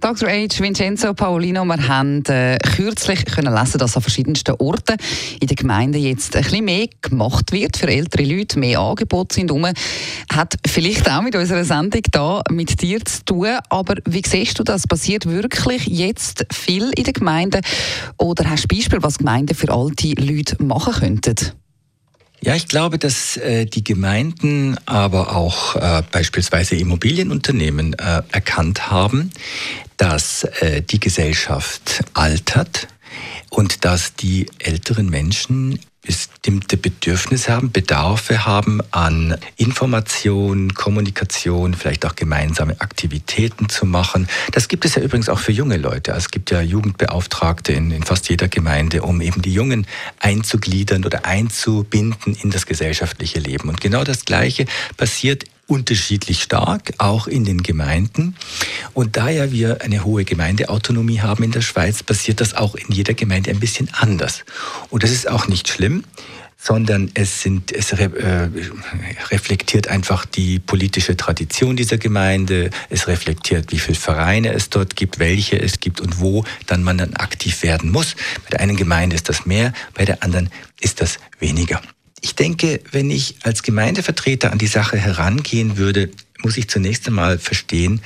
Dr. H. Vincenzo Paolino, wir haben äh, kürzlich können lesen, dass an verschiedensten Orten in der Gemeinde jetzt ein bisschen mehr gemacht wird für ältere Leute, mehr Angebote sind rum. Hat vielleicht auch mit unserer Sendung da mit dir zu tun, aber wie siehst du das? Passiert wirklich jetzt viel in der Gemeinde oder hast du Beispiel, was Gemeinden für alte Leute machen könnten? Ja, ich glaube, dass äh, die Gemeinden, aber auch äh, beispielsweise Immobilienunternehmen äh, erkannt haben, dass äh, die Gesellschaft altert und dass die älteren Menschen bestimmte Bedürfnisse haben, Bedarfe haben an Information, Kommunikation, vielleicht auch gemeinsame Aktivitäten zu machen. Das gibt es ja übrigens auch für junge Leute. Es gibt ja Jugendbeauftragte in, in fast jeder Gemeinde, um eben die Jungen einzugliedern oder einzubinden in das gesellschaftliche Leben. Und genau das Gleiche passiert unterschiedlich stark, auch in den Gemeinden. Und da ja wir eine hohe Gemeindeautonomie haben in der Schweiz, passiert das auch in jeder Gemeinde ein bisschen anders. Und das ist auch nicht schlimm sondern es, sind, es re, äh, reflektiert einfach die politische Tradition dieser Gemeinde, es reflektiert, wie viele Vereine es dort gibt, welche es gibt und wo dann man dann aktiv werden muss. Bei der einen Gemeinde ist das mehr, bei der anderen ist das weniger. Ich denke, wenn ich als Gemeindevertreter an die Sache herangehen würde, muss ich zunächst einmal verstehen,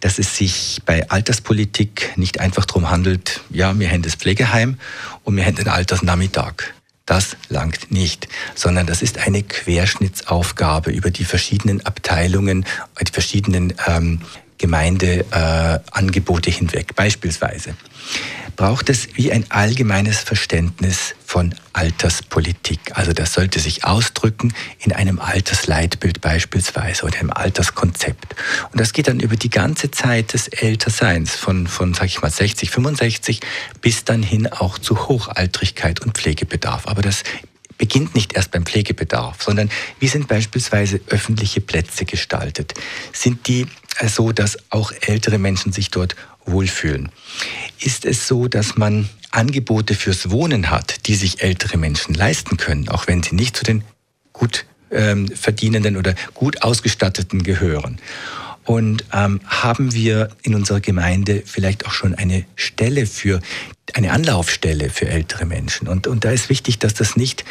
dass es sich bei Alterspolitik nicht einfach darum handelt, ja, wir haben das Pflegeheim und wir haben den Altersnachmittag. Das langt nicht, sondern das ist eine Querschnittsaufgabe über die verschiedenen Abteilungen, die verschiedenen ähm, Gemeindeangebote äh, hinweg. Beispielsweise braucht es wie ein allgemeines Verständnis von Alterspolitik. Also das sollte sich ausdrücken in einem Altersleitbild beispielsweise oder einem Alterskonzept. Und das geht dann über die ganze Zeit des Älterseins von, von sag ich mal, 60, 65 bis dann hin auch zu Hochaltrigkeit und Pflegebedarf. Aber das beginnt nicht erst beim Pflegebedarf, sondern wie sind beispielsweise öffentliche Plätze gestaltet? Sind die so, dass auch ältere Menschen sich dort wohlfühlen? Ist es so, dass man Angebote fürs Wohnen hat, die sich ältere Menschen leisten können, auch wenn sie nicht zu den gut ähm, verdienenden oder gut ausgestatteten gehören? Und ähm, haben wir in unserer Gemeinde vielleicht auch schon eine Stelle für eine Anlaufstelle für ältere Menschen. Und, und da ist wichtig, dass das nicht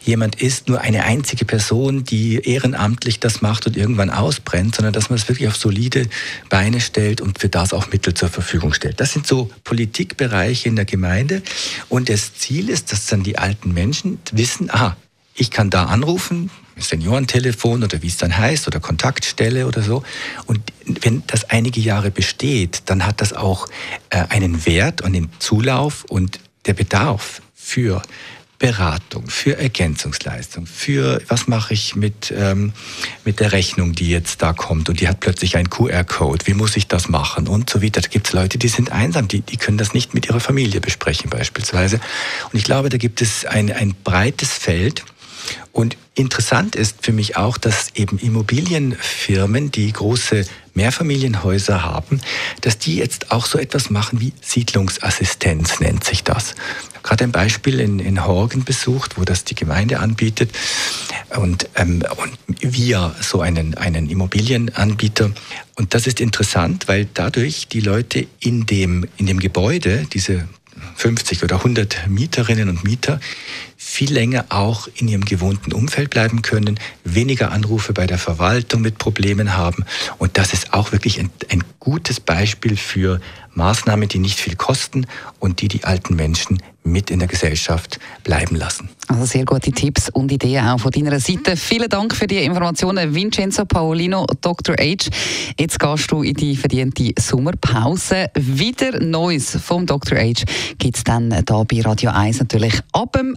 jemand ist, nur eine einzige Person, die ehrenamtlich das macht und irgendwann ausbrennt, sondern dass man es wirklich auf solide Beine stellt und für das auch Mittel zur Verfügung stellt. Das sind so Politikbereiche in der Gemeinde. Und das Ziel ist, dass dann die alten Menschen wissen, aha, ich kann da anrufen, Seniorentelefon oder wie es dann heißt oder Kontaktstelle oder so. Und wenn das einige Jahre besteht, dann hat das auch äh, einen Wert und den Zulauf und der Bedarf für Beratung, für Ergänzungsleistung, für was mache ich mit, ähm, mit der Rechnung, die jetzt da kommt und die hat plötzlich einen QR-Code, wie muss ich das machen und so weiter. Da gibt es Leute, die sind einsam, die, die können das nicht mit ihrer Familie besprechen beispielsweise. Und ich glaube, da gibt es ein, ein breites Feld, und interessant ist für mich auch, dass eben Immobilienfirmen, die große Mehrfamilienhäuser haben, dass die jetzt auch so etwas machen wie Siedlungsassistenz nennt sich das. Ich habe gerade ein Beispiel in, in Horgen besucht, wo das die Gemeinde anbietet und, ähm, und wir so einen, einen Immobilienanbieter. Und das ist interessant, weil dadurch die Leute in dem, in dem Gebäude, diese 50 oder 100 Mieterinnen und Mieter viel länger auch in ihrem gewohnten Umfeld bleiben können, weniger Anrufe bei der Verwaltung mit Problemen haben. Und das ist auch wirklich ein, ein gutes Beispiel für Maßnahmen, die nicht viel kosten und die die alten Menschen mit in der Gesellschaft bleiben lassen. Also sehr gute Tipps und Ideen auch von deiner Seite. Vielen Dank für die Informationen, Vincenzo Paolino, Dr. H. Jetzt gehst du in die verdiente Sommerpause. Wieder Neues vom Dr. H gibt es dann hier bei Radio 1 natürlich ab dem